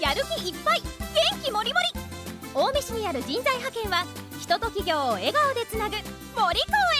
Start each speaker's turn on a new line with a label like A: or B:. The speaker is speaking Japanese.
A: やる気いっぱい元気もりもり。青梅市にある人材派遣は人と企業を笑顔でつなぐ森公園。